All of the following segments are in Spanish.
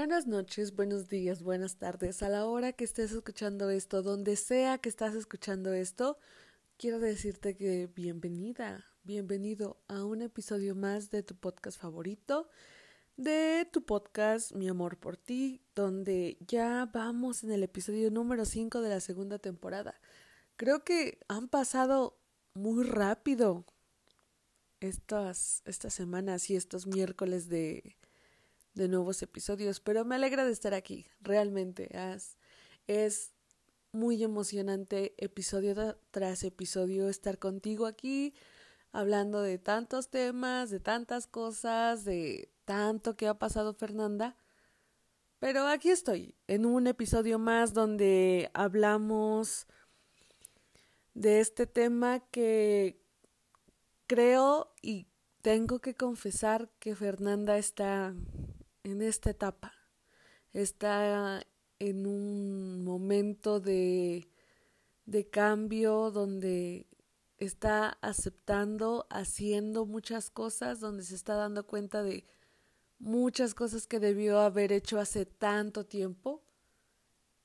Buenas noches, buenos días, buenas tardes. A la hora que estés escuchando esto, donde sea que estás escuchando esto, quiero decirte que bienvenida, bienvenido a un episodio más de tu podcast favorito, de tu podcast Mi amor por ti, donde ya vamos en el episodio número 5 de la segunda temporada. Creo que han pasado muy rápido estas, estas semanas y estos miércoles de de nuevos episodios, pero me alegra de estar aquí, realmente. Es, es muy emocionante episodio tras episodio estar contigo aquí, hablando de tantos temas, de tantas cosas, de tanto que ha pasado Fernanda. Pero aquí estoy, en un episodio más donde hablamos de este tema que creo y tengo que confesar que Fernanda está en esta etapa. Está en un momento de, de cambio donde está aceptando, haciendo muchas cosas, donde se está dando cuenta de muchas cosas que debió haber hecho hace tanto tiempo,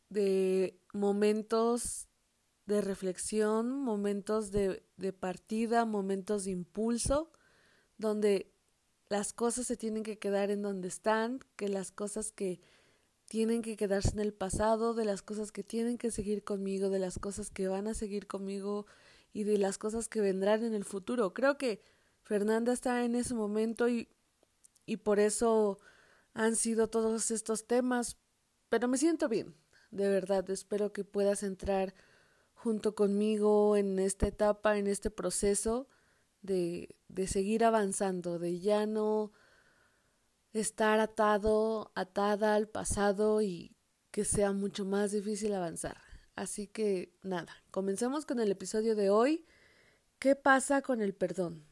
de momentos de reflexión, momentos de, de partida, momentos de impulso, donde las cosas se tienen que quedar en donde están, que las cosas que tienen que quedarse en el pasado, de las cosas que tienen que seguir conmigo, de las cosas que van a seguir conmigo y de las cosas que vendrán en el futuro. Creo que Fernanda está en ese momento y, y por eso han sido todos estos temas, pero me siento bien, de verdad, espero que puedas entrar junto conmigo en esta etapa, en este proceso de, de seguir avanzando, de ya no estar atado, atada al pasado y que sea mucho más difícil avanzar. Así que nada, comencemos con el episodio de hoy. ¿Qué pasa con el perdón?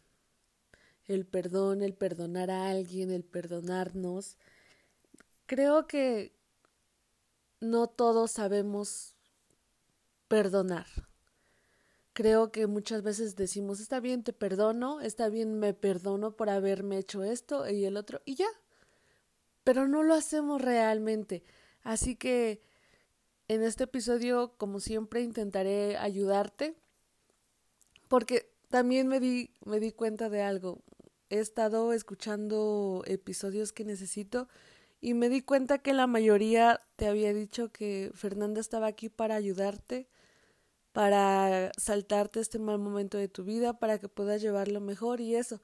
El perdón, el perdonar a alguien, el perdonarnos. Creo que no todos sabemos perdonar. Creo que muchas veces decimos, está bien, te perdono, está bien, me perdono por haberme hecho esto y el otro, y ya. Pero no lo hacemos realmente. Así que en este episodio, como siempre, intentaré ayudarte. Porque también me di, me di cuenta de algo. He estado escuchando episodios que necesito y me di cuenta que la mayoría te había dicho que Fernanda estaba aquí para ayudarte para saltarte este mal momento de tu vida, para que puedas llevarlo mejor y eso.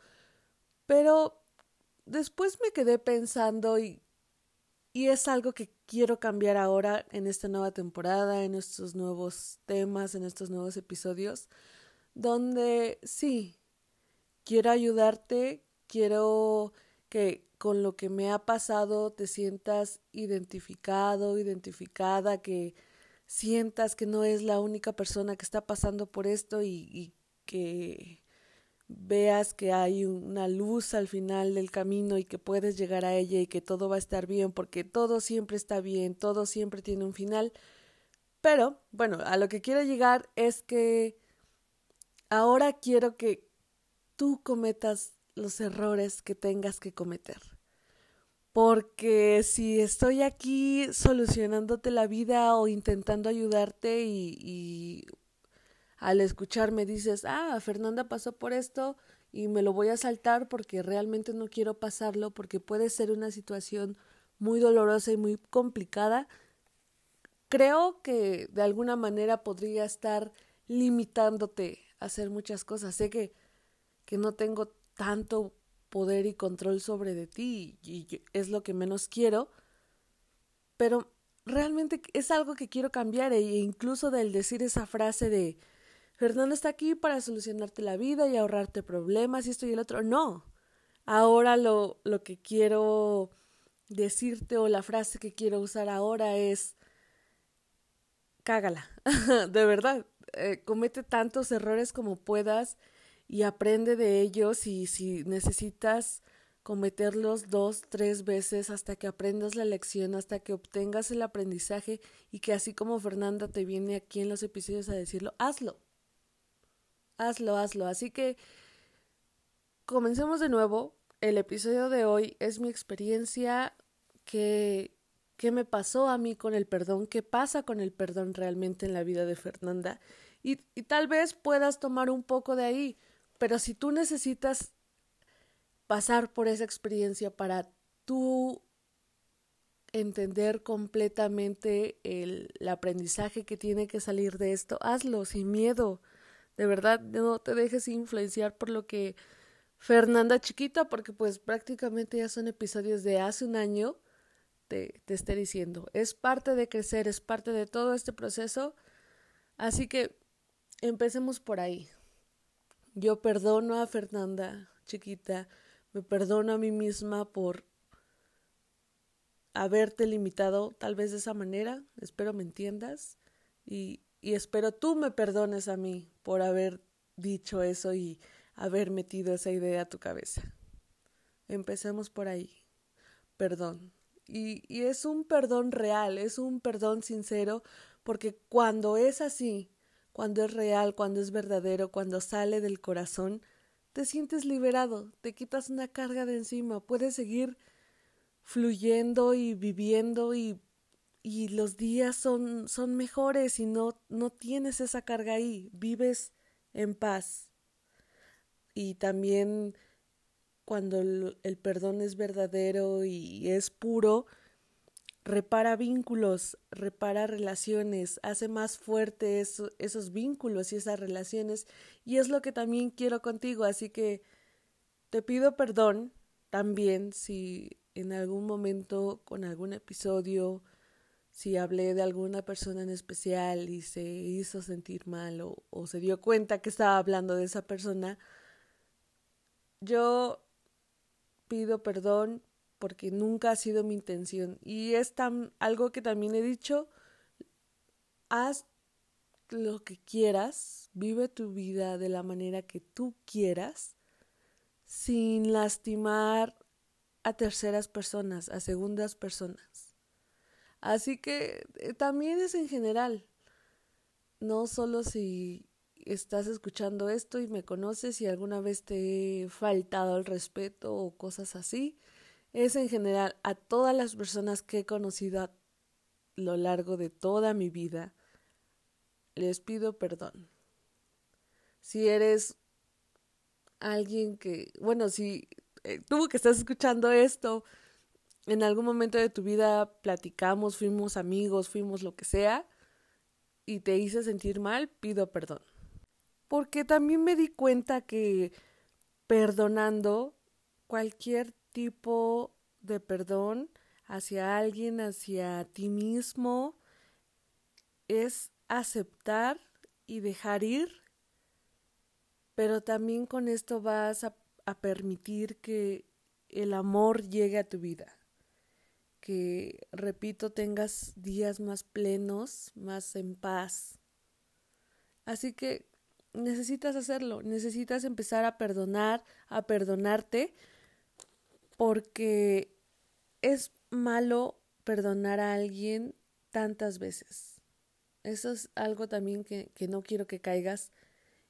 Pero después me quedé pensando y, y es algo que quiero cambiar ahora en esta nueva temporada, en estos nuevos temas, en estos nuevos episodios, donde sí, quiero ayudarte, quiero que con lo que me ha pasado te sientas identificado, identificada, que sientas que no es la única persona que está pasando por esto y, que veas que hay una luz al final del camino y que puedes llegar a ella y que todo va a estar bien, porque todo siempre está bien, todo siempre tiene un final. Pero, bueno, a lo que quiero llegar es que ahora quiero que tú cometas los errores que tengas que cometer porque si estoy aquí solucionándote la vida o intentando ayudarte y, al escucharme dices, ah, Fernanda pasó por esto y me lo voy a saltar porque realmente no quiero pasarlo porque puede ser una situación muy dolorosa y muy complicada, creo que de alguna manera podría estar limitándote a hacer muchas cosas. Sé que, que no tengo tanto poder y control sobre de ti y, es lo que menos quiero, pero realmente es algo que quiero cambiar e incluso del decir esa frase de Fernando está aquí para solucionarte la vida y ahorrarte problemas y esto y el otro, no. Ahora lo, lo que quiero decirte o la frase que quiero usar ahora es cágala, de verdad, eh, comete tantos errores como puedas y aprende de ellos y si necesitas cometerlos dos, tres veces hasta que aprendas la lección, hasta que obtengas el aprendizaje y que así como Fernanda te viene aquí en los episodios a decirlo, hazlo. Hazlo, hazlo. Así que comencemos de nuevo. El episodio de hoy es mi experiencia que qué me pasó a mí con el perdón, qué pasa con el perdón realmente en la vida de Fernanda. Y, y tal vez puedas tomar un poco de ahí, pero si tú necesitas pasar por esa experiencia para tú entender completamente el, el, aprendizaje que tiene que salir de esto, hazlo sin miedo. De verdad, no te dejes influenciar por lo que Fernanda chiquita, porque pues prácticamente ya son episodios de hace un año, te, te esté diciendo. Es parte de crecer, es parte de todo este proceso. Así que empecemos por ahí. Yo perdono a Fernanda chiquita, me perdono a mí misma por haberte limitado tal vez de esa manera, espero me entiendas y, y espero tú me perdones a mí por haber dicho eso y haber metido esa idea a tu cabeza. Empecemos por ahí. Perdón. Y, y es un perdón real, es un perdón sincero, porque cuando es así, cuando es real, cuando es verdadero, cuando sale del corazón, te sientes liberado, te quitas una carga de encima, puedes seguir fluyendo y viviendo y, y los días son, son mejores y no, no tienes esa carga ahí, vives en paz. Y también cuando el, el perdón es verdadero y es puro, repara vínculos, repara relaciones, hace más fuertes esos vínculos y esas relaciones. Y es lo que también quiero contigo, así que te pido perdón también si en algún momento con algún episodio, si hablé de alguna persona en especial y se hizo sentir mal o, o se dio cuenta que estaba hablando de esa persona, yo pido perdón porque nunca ha sido mi intención. Y es tan, algo que también he dicho, haz lo que quieras, vive tu vida de la manera que tú quieras, sin lastimar a terceras personas, a segundas personas. Así que eh, también es en general, no solo si estás escuchando esto y me conoces y alguna vez te he faltado el respeto o cosas así, es en general a todas las personas que he conocido a lo largo de toda mi vida, les pido perdón. Si eres alguien que, bueno, si eh, tú que estás escuchando esto, en algún momento de tu vida platicamos, fuimos amigos, fuimos lo que sea, y te hice sentir mal, pido perdón. Porque también me di cuenta que perdonando cualquier tipo de perdón hacia alguien, hacia ti mismo, es aceptar y dejar ir, pero también con esto vas a, a, permitir que el amor llegue a tu vida, que, repito, tengas días más plenos, más en paz. Así que necesitas hacerlo, necesitas empezar a perdonar, a perdonarte, porque es malo perdonar a alguien tantas veces. Eso es algo también que, que no quiero que caigas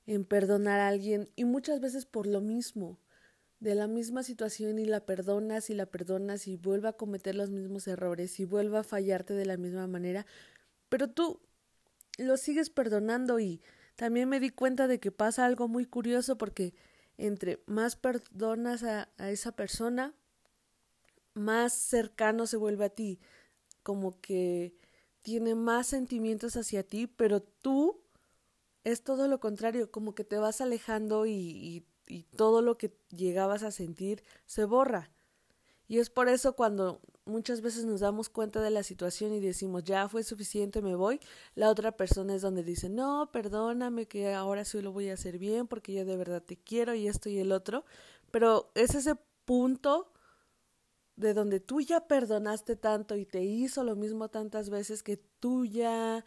en perdonar a alguien y muchas veces por lo mismo, de la misma situación y la perdonas y la perdonas y vuelve a cometer los mismos errores y vuelve a fallarte de la misma manera, pero tú lo sigues perdonando y también me di cuenta de que pasa algo muy curioso porque entre más perdonas a, a esa persona, más cercano se vuelve a ti, como que tiene más sentimientos hacia ti, pero tú es todo lo contrario, como que te vas alejando y, y, todo lo que llegabas a sentir se borra. Y es por eso cuando muchas veces nos damos cuenta de la situación y decimos, ya fue suficiente, me voy, la otra persona es donde dice, no, perdóname que ahora sí lo voy a hacer bien porque yo de verdad te quiero y esto y el otro. Pero es ese punto de donde tú ya perdonaste tanto y te hizo lo mismo tantas veces que tú ya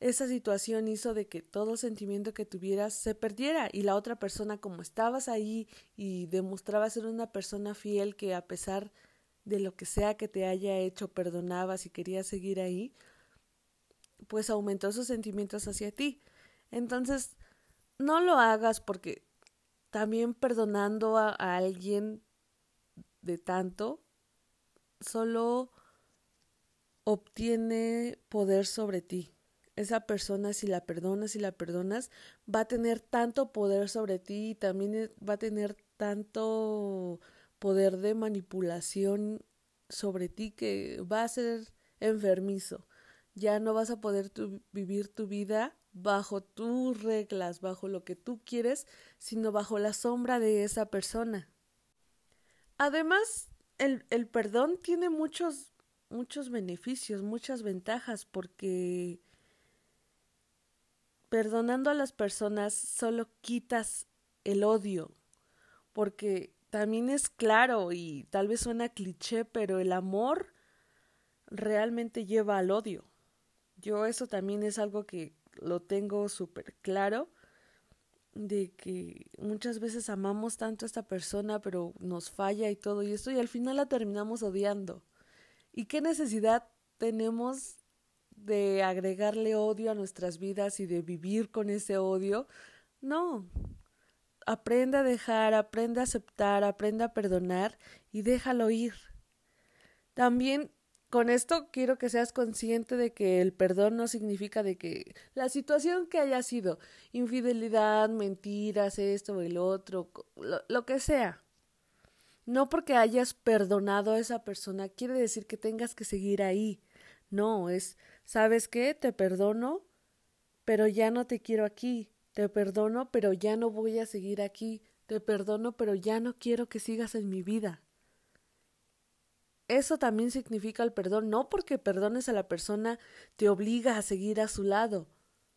esa situación hizo de que todo sentimiento que tuvieras se perdiera y la otra persona como estabas ahí y demostraba ser una persona fiel que a pesar de lo que sea que te haya hecho perdonabas y querías seguir ahí, pues aumentó esos sentimientos hacia ti. Entonces, no lo hagas porque también perdonando a alguien de tanto, solo obtiene poder sobre ti. Esa persona, si la perdonas, si la perdonas, va a tener tanto poder sobre ti y también e, va a tener tanto poder de manipulación sobre ti que va a ser enfermizo. Ya no vas a poder vivir tu vida bajo tus reglas, bajo lo que tú quieres, sino bajo la sombra de esa persona. Además, el, el perdón tiene muchos, muchos beneficios, muchas ventajas, porque perdonando a las personas solo quitas el odio, porque también es claro y tal vez suena cliché, pero el amor realmente lleva al odio. Yo eso también es algo que lo tengo súper claro, de que muchas veces amamos tanto a esta persona, pero nos falla y todo y esto, y al final la terminamos odiando. ¿Y qué necesidad tenemos de agregarle odio a nuestras vidas y de vivir con ese odio? No, aprende a dejar, aprende a aceptar, aprende a perdonar y déjalo ir. También con esto quiero que seas consciente de que el perdón no significa de que la situación que haya sido infidelidad, mentiras, esto o el otro, lo, lo que sea. No porque hayas perdonado a esa persona quiere decir que tengas que seguir ahí. No, es, ¿sabes qué? Te perdono, pero ya no te quiero aquí. Te perdono, pero ya no voy a seguir aquí. Te perdono, pero ya no quiero que sigas en mi vida. Eso también significa el perdón, no porque perdones a la persona te obliga a seguir a su lado.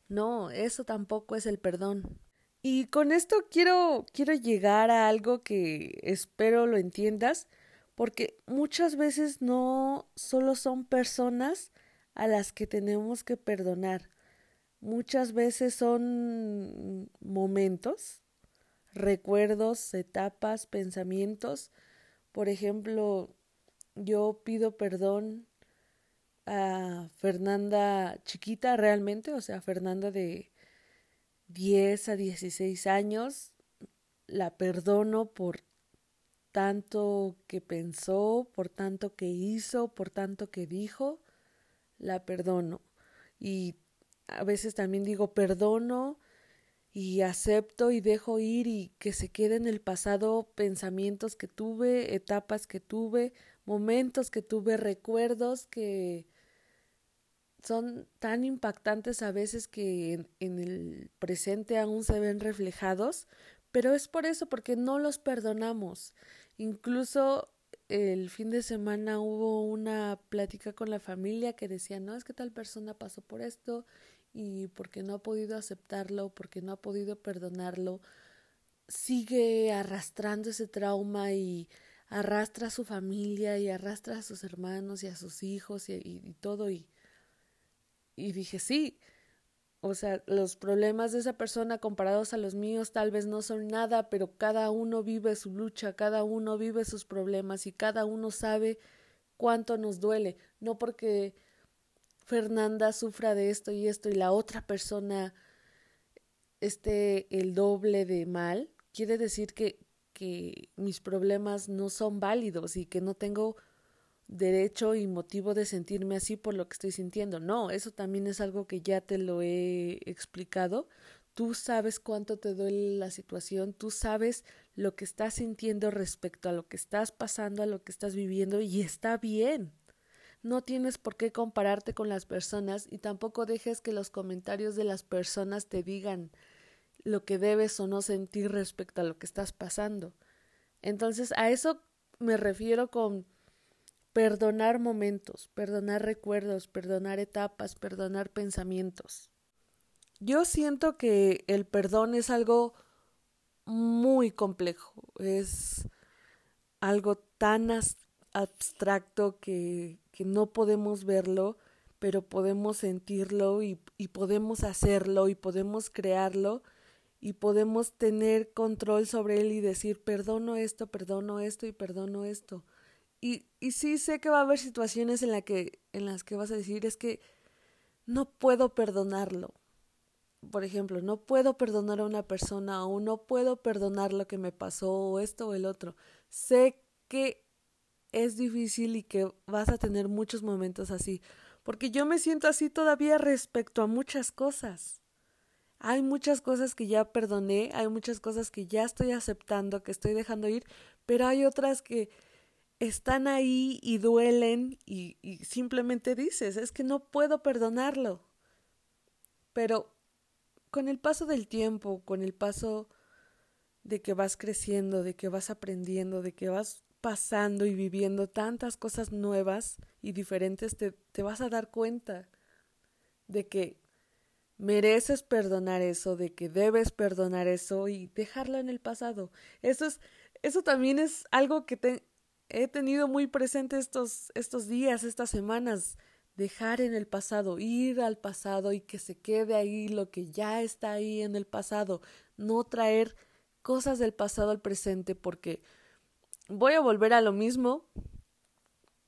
No, eso tampoco es el perdón. Y con esto quiero quiero llegar a algo que espero lo entiendas, porque muchas veces no solo son personas a las que tenemos que perdonar muchas veces son momentos, recuerdos, etapas, pensamientos. Por ejemplo, yo pido perdón a Fernanda chiquita realmente, o sea, Fernanda de 10 a 16 años, la perdono por tanto que pensó, por tanto que hizo, por tanto que dijo, la perdono. Y a veces también digo perdono y acepto y dejo ir y que se quede en el pasado pensamientos que tuve, etapas que tuve, momentos que tuve, recuerdos que son tan impactantes a veces que en, el presente aún se ven reflejados, pero es por eso, porque no los perdonamos. Incluso el fin de semana hubo una plática con la familia que decía, no, es que tal persona pasó por esto y porque no ha podido aceptarlo, porque no ha podido perdonarlo, sigue arrastrando ese trauma y arrastra a su familia y arrastra a sus hermanos y a sus hijos y, y, todo y, y dije sí, o sea, los problemas de esa persona comparados a los míos tal vez no son nada, pero cada uno vive su lucha, cada uno vive sus problemas y cada uno sabe cuánto nos duele, no porque Fernanda sufra de esto y esto y la otra persona esté el doble de mal, quiere decir que, que mis problemas no son válidos y que no tengo derecho y motivo de sentirme así por lo que estoy sintiendo. No, eso también es algo que ya te lo he explicado. Tú sabes cuánto te duele la situación, tú sabes lo que estás sintiendo respecto a lo que estás pasando, a lo que estás viviendo y está bien. No tienes por qué compararte con las personas y tampoco dejes que los comentarios de las personas te digan lo que debes o no sentir respecto a lo que estás pasando. Entonces, a eso me refiero con perdonar momentos, perdonar recuerdos, perdonar etapas, perdonar pensamientos. Yo siento que el perdón es algo muy complejo, es algo tan abstracto que que no podemos verlo, pero podemos sentirlo y, y podemos hacerlo y podemos crearlo y podemos tener control sobre él y decir perdono esto, perdono esto y perdono esto. Y, y sí sé que va a haber situaciones en, la que, en las que vas a decir es que no puedo perdonarlo. Por ejemplo, no puedo perdonar a una persona o no puedo perdonar lo que me pasó o esto o el otro. Sé que es difícil y que vas a tener muchos momentos así, porque yo me siento así todavía respecto a muchas cosas. Hay muchas cosas que ya perdoné, hay muchas cosas que ya estoy aceptando, que estoy dejando ir, pero hay otras que están ahí y duelen y, simplemente dices, es que no puedo perdonarlo. Pero con el paso del tiempo, con el paso de que vas creciendo, de que vas aprendiendo, de que vas pasando y viviendo tantas cosas nuevas y diferentes, te, te vas a dar cuenta de que mereces perdonar eso, de que debes perdonar eso y dejarlo en el pasado. Eso es, eso también es algo que te, he tenido muy presente estos, estos días, estas semanas. Dejar en el pasado, ir al pasado y que se quede ahí lo que ya está ahí en el pasado, no traer cosas del pasado al presente porque voy a volver a lo mismo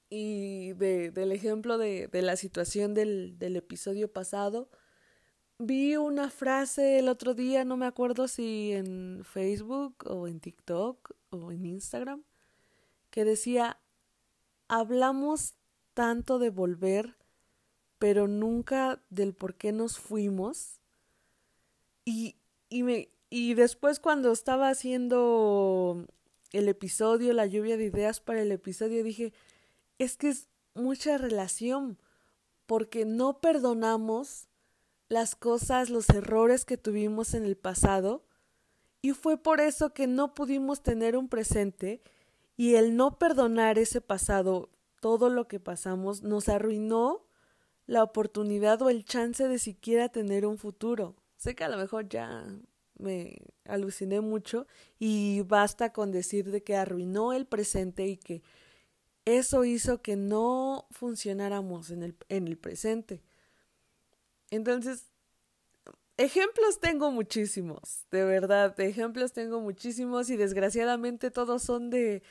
y de, del ejemplo de, de la situación del, del episodio pasado. Vi una frase el otro día, no me acuerdo si en Facebook o en TikTok o en Instagram, que decía, hablamos tanto de volver, pero nunca del por qué nos fuimos. Y, y, me, y después cuando estaba haciendo el episodio, la lluvia de ideas para el episodio, dije, es que es mucha relación, porque no perdonamos las cosas, los errores que tuvimos en el pasado, y fue por eso que no pudimos tener un presente, y el no perdonar ese pasado, todo lo que pasamos, nos arruinó la oportunidad o el chance de siquiera tener un futuro. Sé que a lo mejor ya me aluciné mucho y basta con decir de que arruinó el presente y que eso hizo que no funcionáramos en el, en el presente. Entonces, ejemplos tengo muchísimos, de verdad, ejemplos tengo muchísimos y desgraciadamente todos son de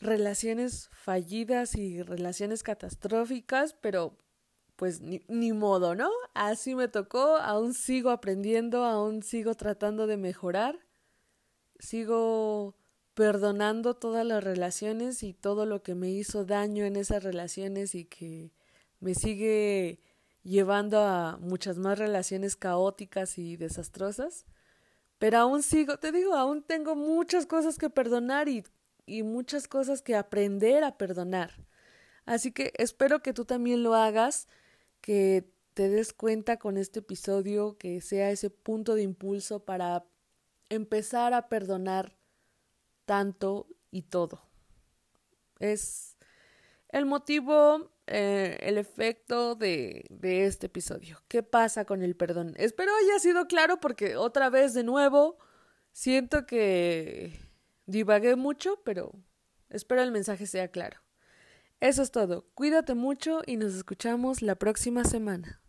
relaciones fallidas y relaciones catastróficas, pero pues ni, ni, modo, ¿no? Así me tocó, aún sigo aprendiendo, aún sigo tratando de mejorar, sigo perdonando todas las relaciones y todo lo que me hizo daño en esas relaciones y que me sigue llevando a muchas más relaciones caóticas y desastrosas. Pero aún sigo, te digo, aún tengo muchas cosas que perdonar y, y muchas cosas que aprender a perdonar. Así que espero que tú también lo hagas que te des cuenta con este episodio, que sea ese punto de impulso para empezar a perdonar tanto y todo. Es el motivo, eh, el efecto de, de este episodio. ¿Qué pasa con el perdón? Espero haya sido claro porque otra vez de nuevo siento que divagué mucho, pero espero el mensaje sea claro. Eso es todo. Cuídate mucho y nos escuchamos la próxima semana.